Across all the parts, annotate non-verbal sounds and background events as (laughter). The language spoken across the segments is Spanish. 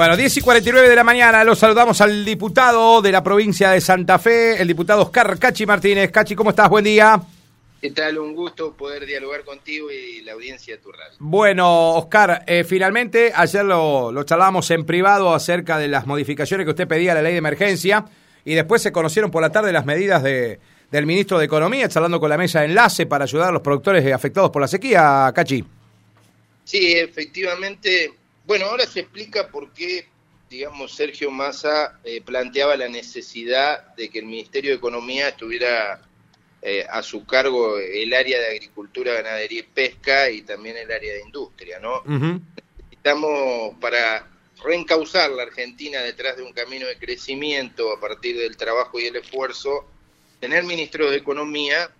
Bueno, 10 y 49 de la mañana, los saludamos al diputado de la provincia de Santa Fe, el diputado Oscar Cachi Martínez. Cachi, ¿cómo estás? Buen día. ¿Qué tal? Un gusto poder dialogar contigo y la audiencia de tu radio. Bueno, Oscar, eh, finalmente ayer lo, lo charlábamos en privado acerca de las modificaciones que usted pedía a la ley de emergencia y después se conocieron por la tarde las medidas de, del ministro de Economía, charlando con la mesa de enlace para ayudar a los productores afectados por la sequía, Cachi. Sí, efectivamente. Bueno, ahora se explica por qué, digamos, Sergio Massa eh, planteaba la necesidad de que el Ministerio de Economía estuviera eh, a su cargo el área de agricultura, ganadería y pesca y también el área de industria, ¿no? Necesitamos para reencauzar la Argentina detrás de un camino de crecimiento a partir del trabajo y el esfuerzo, tener ministros de Economía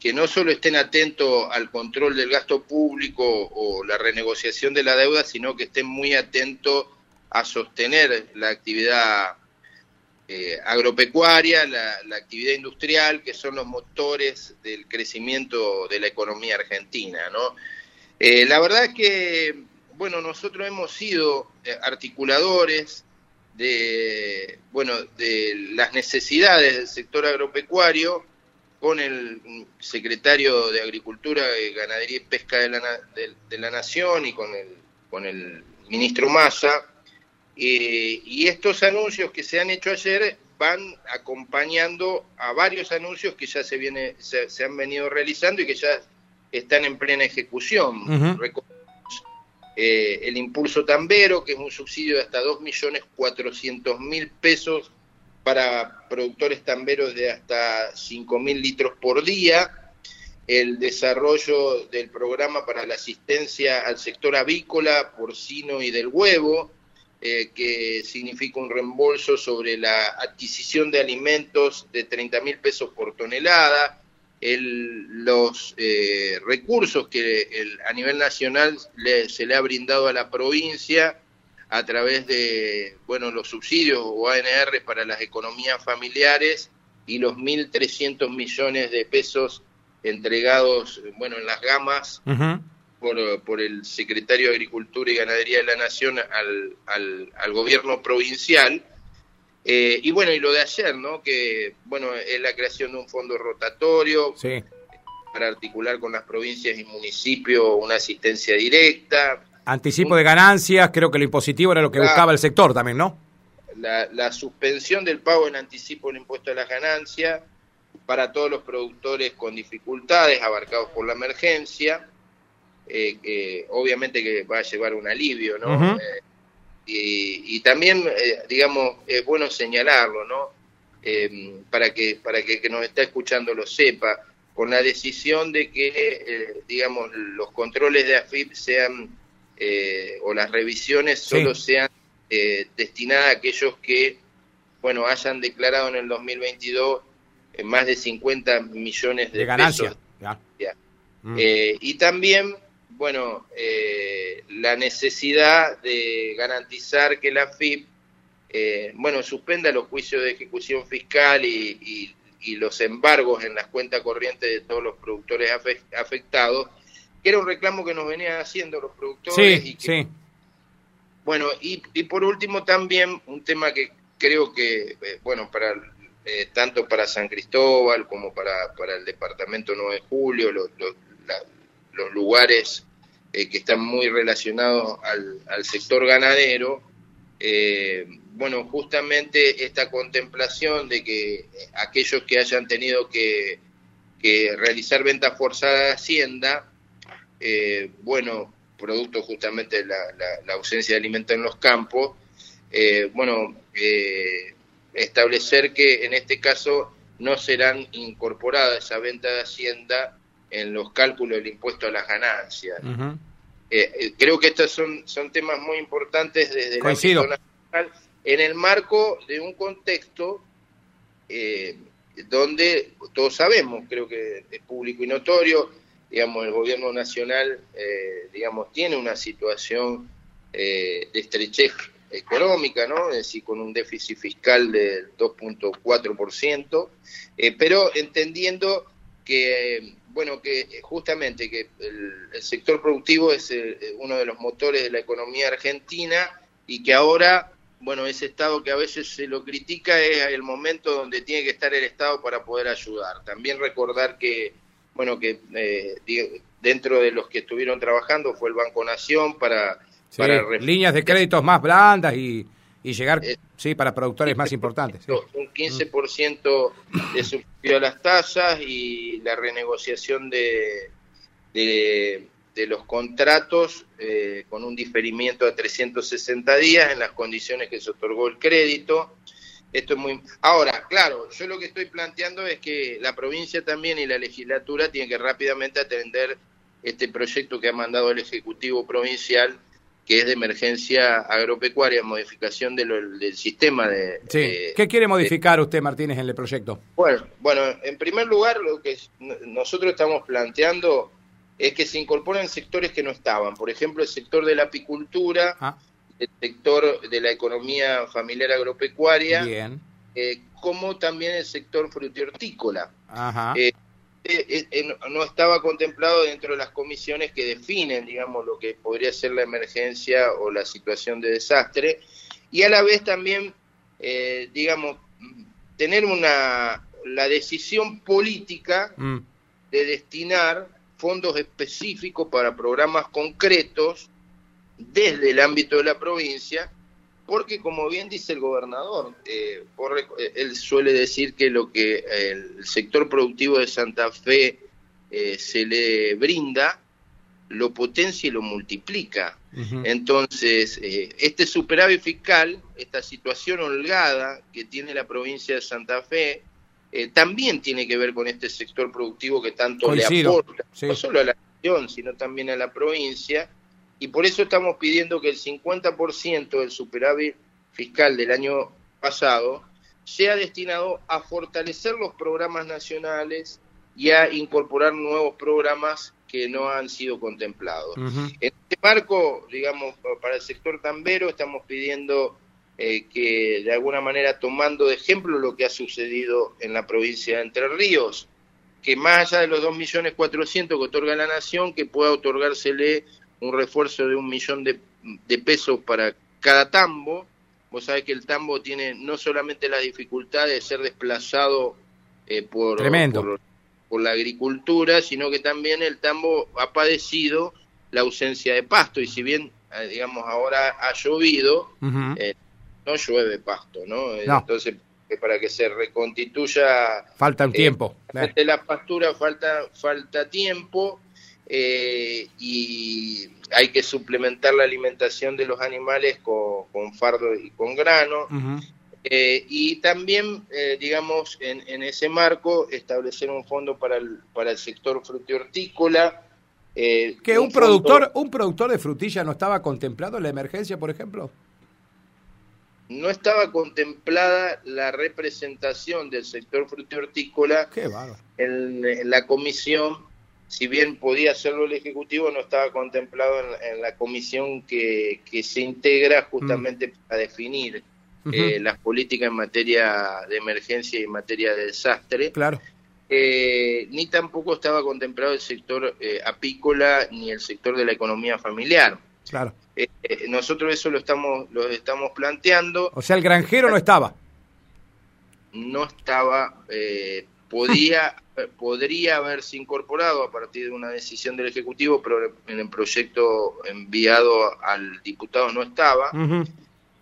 que no solo estén atentos al control del gasto público o la renegociación de la deuda, sino que estén muy atentos a sostener la actividad eh, agropecuaria, la, actividad industrial, que son los motores del crecimiento de la economía argentina. Eh, la verdad es que, bueno, nosotros hemos sido eh, articuladores de, bueno, de las necesidades del sector agropecuario con el secretario de Agricultura, Ganadería y Pesca de la, de la Nación y con el, con el ministro Massa, eh, y estos anuncios que se han hecho ayer van acompañando a varios anuncios que ya se, viene, se, han venido realizando y que ya están en plena ejecución. Eh, el impulso tambero, que es un subsidio de hasta 2.400.000 pesos para productores tamberos de hasta 5.000 litros por día, el desarrollo del programa para la asistencia al sector avícola, porcino y del huevo, eh, que significa un reembolso sobre la adquisición de alimentos de 30 mil pesos por tonelada, el, los eh, recursos que a nivel nacional se le ha brindado a la provincia a través de bueno los subsidios o ANR para las economías familiares y los 1.300 millones de pesos entregados bueno en las gamas por, por, el secretario de Agricultura y Ganadería de la Nación al, al, gobierno provincial. Eh, y bueno, y lo de ayer, ¿no? Que, bueno, es la creación de un fondo rotatorio para articular con las provincias y municipios una asistencia directa. Anticipo de ganancias, creo que lo impositivo era lo que buscaba el sector también, ¿no? La, la suspensión del pago en anticipo del impuesto a las ganancias para todos los productores con dificultades abarcados por la emergencia eh, obviamente que va a llevar un alivio, ¿no? Eh, y, también, eh, digamos, es bueno señalarlo, ¿no? Em, para que para que, que nos está escuchando lo sepa, con la decisión de que, digamos, los controles de AFIP sean, o las revisiones solo sean destinadas a aquellos que, bueno, hayan declarado en el 2022 más de 50 millones de, ganancias. Mm. y también bueno, eh, la necesidad de garantizar que la FIP, eh, bueno, suspenda los juicios de ejecución fiscal y, los embargos en las cuentas corrientes de todos los productores afectados, que era un reclamo que nos venían haciendo los productores. Sí, sí. Bueno, y, por último también un tema que creo que, eh, bueno, para tanto para San Cristóbal como para, para el departamento 9 de Julio, los, los lugares eh, que están muy relacionados al, sector ganadero, eh, bueno, justamente esta contemplación de que aquellos que hayan tenido que, realizar venta forzada de Hacienda, eh, bueno, producto justamente de la, ausencia de alimento en los campos, bueno, establecer que en este caso no serán incorporadas esa venta de Hacienda en los cálculos del impuesto a las ganancias. Eh, eh, creo que estos son, son temas muy importantes desde la nacional en el marco de un contexto eh, donde todos sabemos, creo que es público y notorio, digamos, el gobierno nacional, digamos, tiene una situación de estrechez económica, ¿no? Es decir, con un déficit fiscal del 2.4%, pero entendiendo que bueno, que eh, justamente que el, sector productivo es eh, uno de los motores de la economía argentina y que ahora, bueno, ese Estado que a veces se lo critica es el momento donde tiene que estar el Estado para poder ayudar. También recordar que, bueno, que eh, dentro de los que estuvieron trabajando fue el Banco Nación para... para líneas de créditos más blandas y, y llegar, eh, sí, para productores más importantes. Un 15% de subsidio a las tasas y la renegociación de, de de los contratos eh, con un diferimiento a 360 días en las condiciones que se otorgó el crédito. Esto es muy. Ahora, claro, yo lo que estoy planteando es que la provincia también y la legislatura tienen que rápidamente atender este proyecto que ha mandado el Ejecutivo Provincial, que es de emergencia agropecuaria, modificación del sistema de. Sí. ¿Qué quiere modificar usted, Martínez, en el proyecto? Bueno, bueno, en primer lugar, lo que nosotros estamos planteando es que se incorporan sectores que no estaban. Por ejemplo, el sector de la apicultura, ah. El sector de la economía familiar agropecuaria, eh, como también el sector frutihortícola. Eh, eh, no estaba contemplado dentro de las comisiones que definen, digamos, lo que podría ser la emergencia o la situación de desastre, y a la vez también, digamos, tener una la decisión política mm. de destinar fondos específicos para programas concretos desde el ámbito de la provincia, porque como bien dice el gobernador, eh, eh, él suele decir que lo que el sector productivo de Santa Fe eh, se le brinda, lo potencia y lo multiplica. Entonces, este superávit fiscal, esta situación holgada que tiene la provincia de Santa Fe, eh, también tiene que ver con este sector productivo que tanto le aporta, no solo a la región, sino también a la provincia, y por eso estamos pidiendo que el 50% del superávit fiscal del año pasado sea destinado a fortalecer los programas nacionales y a incorporar nuevos programas que no han sido contemplados. En este marco, digamos, para el sector tambero estamos pidiendo eh, que de alguna manera tomando de ejemplo lo que ha sucedido en la provincia de Entre Ríos, que más allá de los 2.400.000 que otorga la Nación, que pueda otorgársele un refuerzo de un millón de, pesos para cada tambo. Vos sabés que el tambo tiene no solamente la dificultad de ser desplazado eh, por, por, la agricultura, sino que también el tambo ha padecido la ausencia de pasto y si bien, eh, digamos, ahora ha llovido, no llueve pasto, ¿no? Entonces, para que se reconstituya... Falta un tiempo. De la pastura falta, falta tiempo eh, y hay que suplementar la alimentación de los animales con, fardo y con grano. Eh, y también, eh, digamos, en, en, ese marco, establecer un fondo para el, para el sector frutihortícola. ¿Que un, productor, un productor de frutilla no estaba contemplado en la emergencia, por ejemplo? no estaba contemplada la representación del sector frutihortícola en, en, la comisión, si bien podía hacerlo el Ejecutivo, no estaba contemplado en, la comisión que, se integra justamente mm. para definir eh, las políticas en materia de emergencia y en materia de desastre. Claro. Eh, ni tampoco estaba contemplado el sector eh, apícola ni el sector de la economía familiar. Claro. Nosotros eso lo estamos, lo estamos planteando. O sea, el granjero no estaba. No estaba, eh, podía, (laughs) podría haberse incorporado a partir de una decisión del Ejecutivo, pero en el proyecto enviado al diputado no estaba.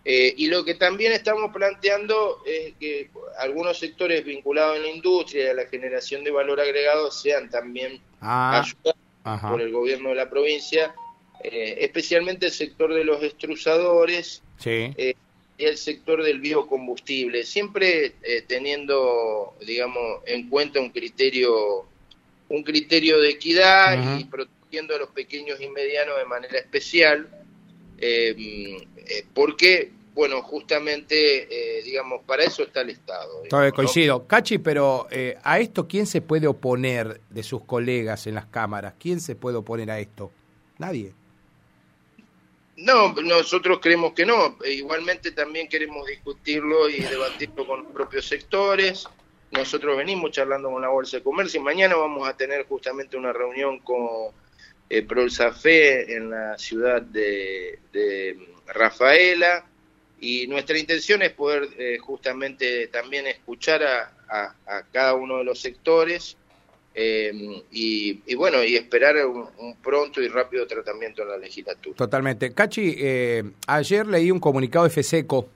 y lo que también estamos planteando es que algunos sectores vinculados en la industria y a la generación de valor agregado sean también ah, ayudados por el gobierno de la provincia eh, especialmente el sector de los extrusadores eh, y el sector del biocombustible, siempre eh, teniendo, digamos, en cuenta un criterio, un criterio de equidad y protegiendo a los pequeños y medianos de manera especial, porque bueno, justamente, digamos, para eso está el Estado. coincido. Cachi, pero ¿a esto quién se puede oponer de sus colegas en las cámaras? ¿Quién se puede oponer a esto? Nadie. No, nosotros creemos que no. E igualmente también queremos discutirlo y debatirlo con los propios sectores. Nosotros venimos charlando con la Bolsa de Comercio y mañana vamos a tener justamente una reunión con eh, Prolsafe en la ciudad de, Rafaela, y nuestra intención es poder eh, justamente también escuchar a, cada uno de los sectores eh, y, bueno, y esperar un, pronto y rápido tratamiento en la legislatura. Totalmente. Cachi, eh, ayer leí un comunicado de FESECO,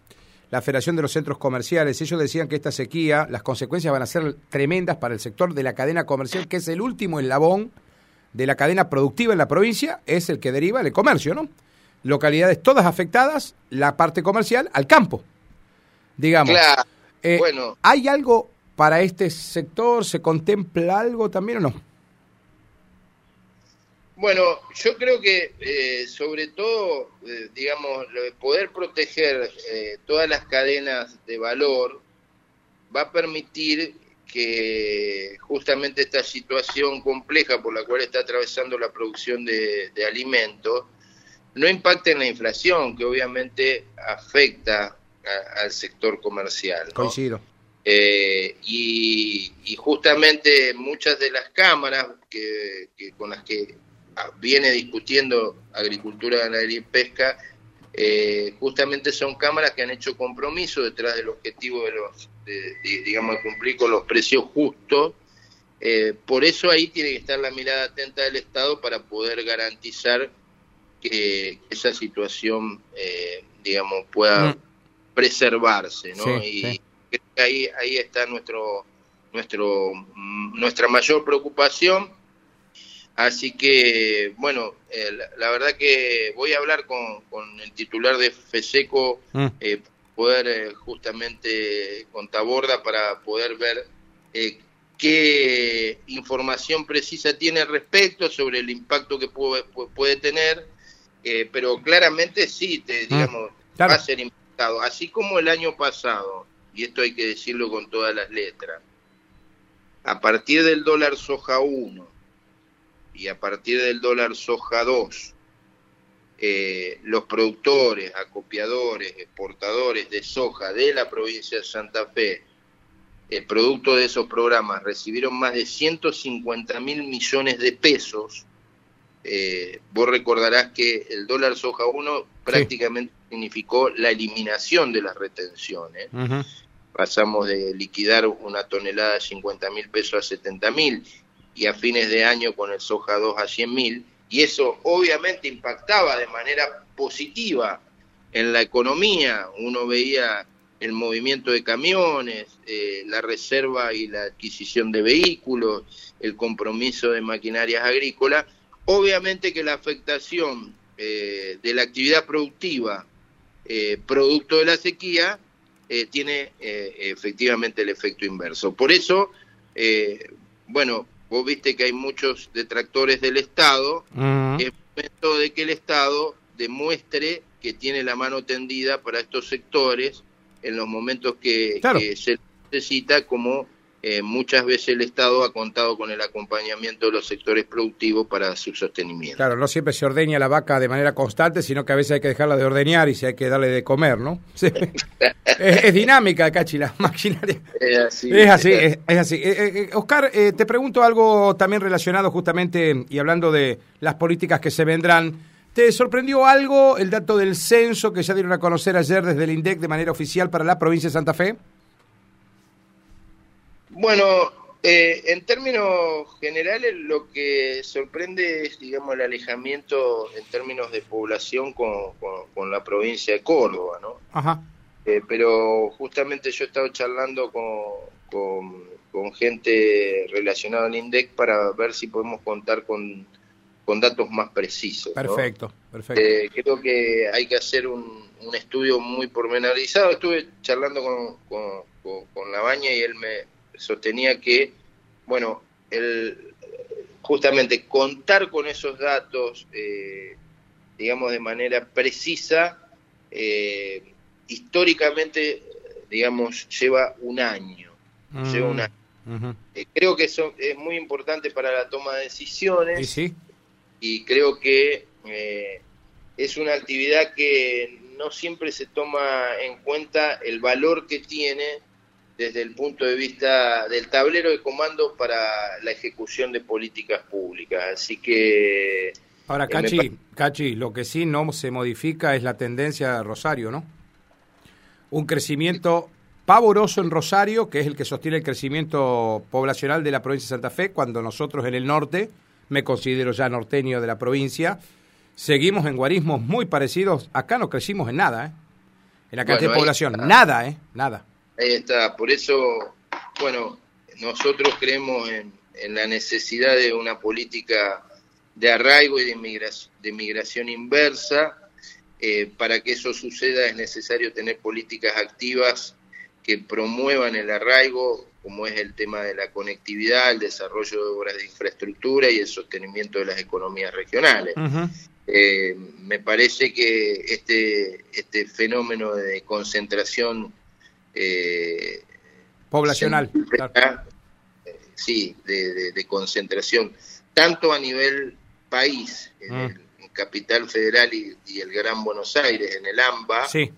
la Federación de los Centros Comerciales. Ellos decían que esta sequía, las consecuencias van a ser tremendas para el sector de la cadena comercial, que es el último eslabón de la cadena productiva en la provincia, es el que deriva del comercio, ¿no? localidades todas afectadas, la parte comercial al campo, digamos. Claro, eh, bueno. ¿Hay algo para este sector? ¿Se contempla algo también o no? Bueno, yo creo que eh, sobre todo, eh, digamos, poder proteger todas las cadenas de valor va a permitir que justamente esta situación compleja por la cual está atravesando la producción de, de alimentos no impacte en la inflación, que obviamente afecta al sector comercial. Coincido. Eh, y, justamente muchas de las cámaras que, con las que viene discutiendo Agricultura, Ganadería y Pesca, eh, justamente son cámaras que han hecho compromiso detrás del objetivo de los, digamos, de cumplir con los precios justos. Eh, por eso ahí tiene que estar la mirada atenta del Estado para poder garantizar que esa situación, eh, digamos, pueda mm. preservarse, ¿no? y ahí ahí está nuestro nuestro mm, nuestra mayor preocupación. Así que, bueno, eh, la, verdad que voy a hablar con, con el titular de FESECO, mm. eh, poder justamente con Taborda para poder ver qué información precisa tiene respecto sobre el impacto que puede, puede tener eh, pero claramente sí, te, mm, digamos, va a ser impactado. Así como el año pasado, y esto hay que decirlo con todas las letras, a partir del dólar soja 1 y a partir del dólar soja 2, eh, los productores, acopiadores, exportadores de soja de la provincia de Santa Fe, el producto de esos programas, recibieron más de 150 mil millones de pesos. Eh, vos recordarás que el dólar soja 1 prácticamente significó la eliminación de las retenciones. Pasamos de liquidar una tonelada de 50 mil pesos a 70 mil y a fines de año con el soja 2 a 100 mil. Y eso obviamente impactaba de manera positiva en la economía. Uno veía el movimiento de camiones, eh, la reserva y la adquisición de vehículos, el compromiso de maquinarias agrícolas Obviamente que la afectación eh, de la actividad productiva eh, producto de la sequía eh, tiene efectivamente el efecto inverso. Por eso, bueno, vos viste que hay muchos detractores del Estado, es momento de que el Estado demuestre que tiene la mano tendida para estos sectores en los momentos que, que se necesita como eh, muchas veces el Estado ha contado con el acompañamiento de los sectores productivos para su sostenimiento. Claro, no siempre se ordeña la vaca de manera constante, sino que a veces hay que dejarla de ordeñar y se hay que darle de comer, ¿no? (laughs) es, dinámica, Cachi, la (laughs) maquinaria. Es así. Es así, es, así. Eh, eh, Oscar, te pregunto algo también relacionado justamente y hablando de las políticas que se vendrán. ¿Te sorprendió algo el dato del censo que ya dieron a conocer ayer desde el INDEC de manera oficial para la provincia de Santa Fe? Bueno, eh, en términos generales lo que sorprende es, digamos, el alejamiento en términos de población con, con, la provincia de Córdoba, ¿no? Ajá. Eh, pero justamente yo he estado charlando con, con, gente relacionada al INDEC para ver si podemos contar con, con datos más precisos. Perfecto, perfecto. Eh, creo que hay que hacer un, un estudio muy pormenorizado. Estuve charlando con, con, con la baña y él me, sostenía que, bueno, el, justamente contar con esos datos, eh, digamos, de manera precisa, eh, históricamente, digamos, lleva un año. Lleva un año. Eh, creo que eso es muy importante para la toma de decisiones. Y creo que es una actividad que no siempre se toma en cuenta el valor que tiene desde el punto de vista del tablero de comando para la ejecución de políticas públicas. Así que Ahora, Cachi, Cachi, lo que sí no se modifica es la tendencia de Rosario, ¿no? Un crecimiento pavoroso en Rosario, que es el que sostiene el crecimiento poblacional de la provincia de Santa Fe, cuando nosotros en el norte, me considero ya norteño de la provincia, seguimos en guarismos muy parecidos. Acá no crecimos en nada, ¿eh? En la cantidad de población. Nada, ¿eh? Nada. Ahí está. Por eso, bueno, nosotros creemos en, en la necesidad de una política de arraigo y de migración, de migración inversa. Eh, para que eso suceda es necesario tener políticas activas que promuevan el arraigo, como es el tema de la conectividad, el desarrollo de obras de infraestructura y el sostenimiento de las economías regionales. eh, me parece que este, este fenómeno de concentración eh, poblacional, eh, sí, de, de, concentración, tanto a nivel país, en, mm. el, en Capital Federal y, y, el Gran Buenos Aires, en el AMBA, sí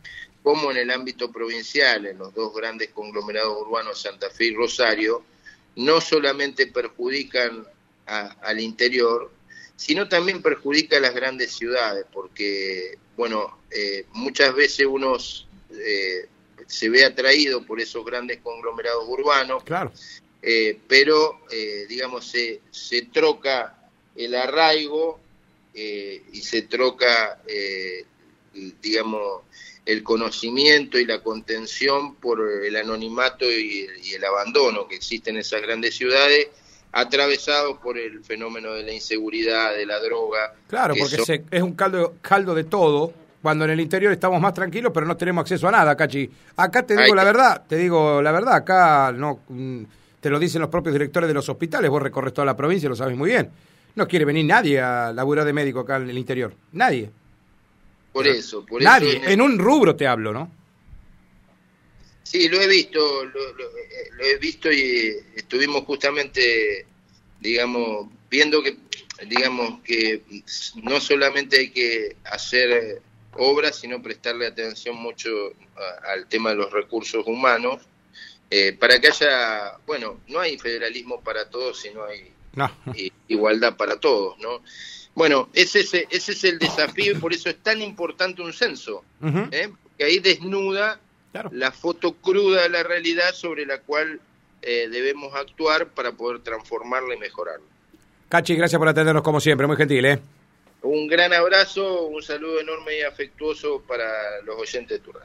como en el ámbito provincial, en los dos grandes conglomerados urbanos, Santa Fe y Rosario, no solamente perjudican a, al interior, sino también perjudica a las grandes ciudades, porque, bueno, eh, muchas veces uno eh, se ve atraído por esos grandes conglomerados urbanos, claro. eh, pero, eh, digamos, se, se troca el arraigo eh, y se troca, eh, digamos, el conocimiento y la contención por el anonimato y el, y el, abandono que existe en esas grandes ciudades, atravesados por el fenómeno de la inseguridad, de la droga. Claro, porque son... se, es un caldo, caldo de todo, cuando en el interior estamos más tranquilos, pero no tenemos acceso a nada, Cachi. Acá te digo Ay, la verdad, te digo la verdad, acá no te lo dicen los propios directores de los hospitales, vos recorres toda la provincia, lo sabes muy bien. No quiere venir nadie a laburar de médico acá en el interior, nadie. Por eso, por Nadie, eso en, en, un rubro te hablo, ¿no? Sí, lo he visto, lo, lo, lo, he visto y estuvimos justamente, digamos, viendo que, digamos, que no solamente hay que hacer obras, sino prestarle atención mucho a, al tema de los recursos humanos, eh, para que haya, bueno, no hay federalismo para todos, sino hay no. igualdad para todos, ¿no? Bueno, ese es, ese es el desafío y por eso es tan importante un censo, uh -huh. ¿eh? que ahí desnuda claro. la foto cruda de la realidad sobre la cual eh, debemos actuar para poder transformarla y mejorarla. Cachi, gracias por atendernos como siempre, muy gentil. ¿eh? Un gran abrazo, un saludo enorme y afectuoso para los oyentes de tu radio.